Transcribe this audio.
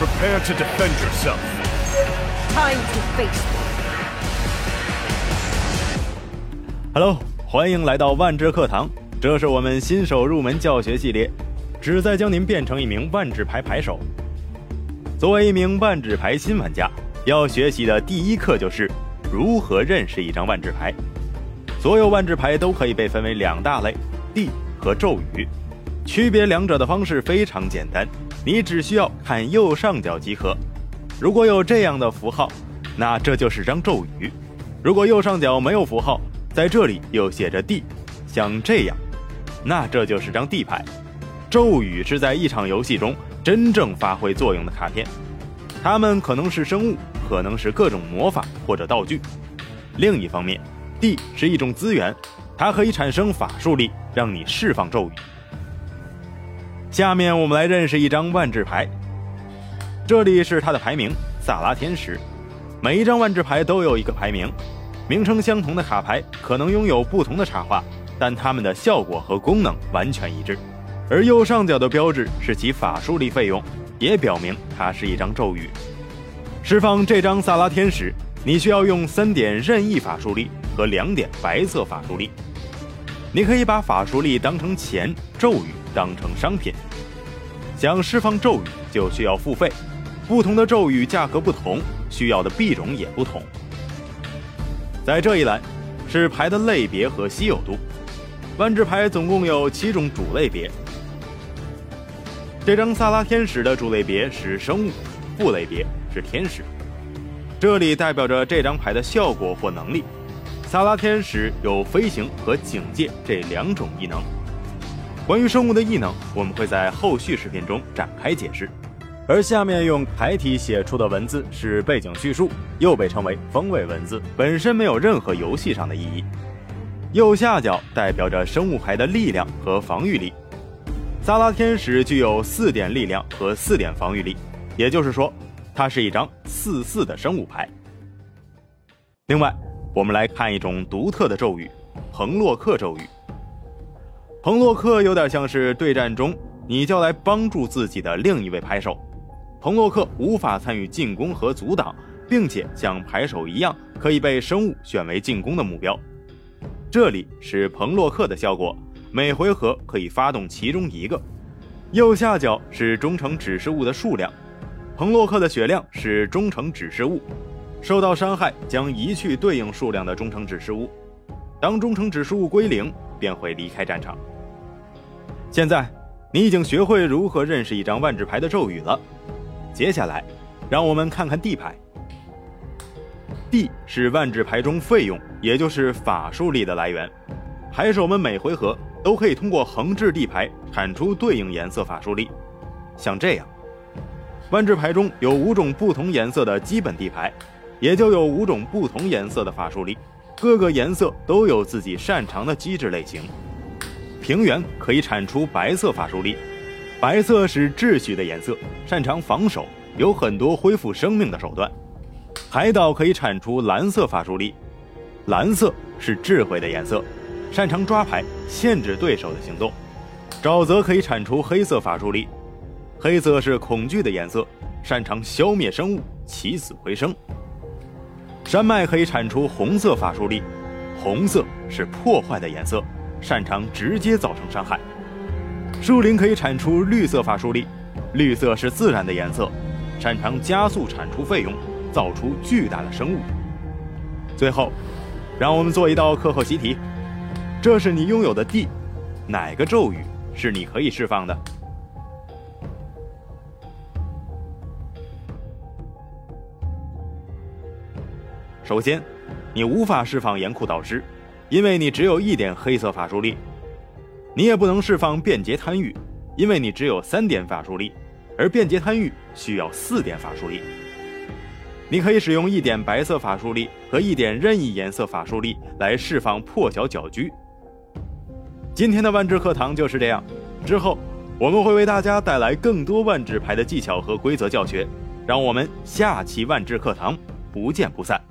Prepare to defend yourself. Time to face. Hello，欢迎来到万智课堂，这是我们新手入门教学系列，旨在将您变成一名万智牌牌手。作为一名万智牌新玩家，要学习的第一课就是如何认识一张万智牌。所有万智牌都可以被分为两大类：地和咒语。区别两者的方式非常简单，你只需要看右上角即可。如果有这样的符号，那这就是张咒语；如果右上角没有符号，在这里又写着地，像这样，那这就是张地牌。咒语是在一场游戏中真正发挥作用的卡片，它们可能是生物，可能是各种魔法或者道具。另一方面，地是一种资源，它可以产生法术力，让你释放咒语。下面我们来认识一张万智牌，这里是它的排名——萨拉天使。每一张万智牌都有一个排名。名称相同的卡牌可能拥有不同的插画，但它们的效果和功能完全一致。而右上角的标志是其法术力费用，也表明它是一张咒语。释放这张萨拉天使，你需要用三点任意法术力和两点白色法术力。你可以把法术力当成钱，咒语当成商品。想释放咒语就需要付费，不同的咒语价格不同，需要的币种也不同。在这一栏是牌的类别和稀有度。万智牌总共有七种主类别。这张萨拉天使的主类别是生物，副类别是天使。这里代表着这张牌的效果或能力。萨拉天使有飞行和警戒这两种异能。关于生物的异能，我们会在后续视频中展开解释。而下面用楷体写出的文字是背景叙述，又被称为风味文字，本身没有任何游戏上的意义。右下角代表着生物牌的力量和防御力。萨拉天使具有四点力量和四点防御力，也就是说，它是一张四四的生物牌。另外，我们来看一种独特的咒语——彭洛克咒语。彭洛克有点像是对战中你叫来帮助自己的另一位牌手。彭洛克无法参与进攻和阻挡，并且像牌手一样可以被生物选为进攻的目标。这里是彭洛克的效果，每回合可以发动其中一个。右下角是忠诚指示物的数量，彭洛克的血量是忠诚指示物，受到伤害将移去对应数量的忠诚指示物。当忠诚指示物归零，便会离开战场。现在你已经学会如何认识一张万智牌的咒语了。接下来，让我们看看地牌。地是万智牌中费用，也就是法术力的来源。牌手们每回合都可以通过横置地牌产出对应颜色法术力，像这样。万智牌中有五种不同颜色的基本地牌，也就有五种不同颜色的法术力。各个颜色都有自己擅长的机制类型。平原可以产出白色法术力。白色是秩序的颜色，擅长防守，有很多恢复生命的手段。海岛可以产出蓝色法术力，蓝色是智慧的颜色，擅长抓牌，限制对手的行动。沼泽可以产出黑色法术力，黑色是恐惧的颜色，擅长消灭生物，起死回生。山脉可以产出红色法术力，红色是破坏的颜色，擅长直接造成伤害。树林可以产出绿色法术力，绿色是自然的颜色，擅长加速产出费用，造出巨大的生物。最后，让我们做一道课后习题：这是你拥有的地，哪个咒语是你可以释放的？首先，你无法释放严酷导师，因为你只有一点黑色法术力。你也不能释放便捷贪欲，因为你只有三点法术力，而便捷贪欲需要四点法术力。你可以使用一点白色法术力和一点任意颜色法术力来释放破晓搅局。今天的万智课堂就是这样，之后我们会为大家带来更多万智牌的技巧和规则教学，让我们下期万智课堂不见不散。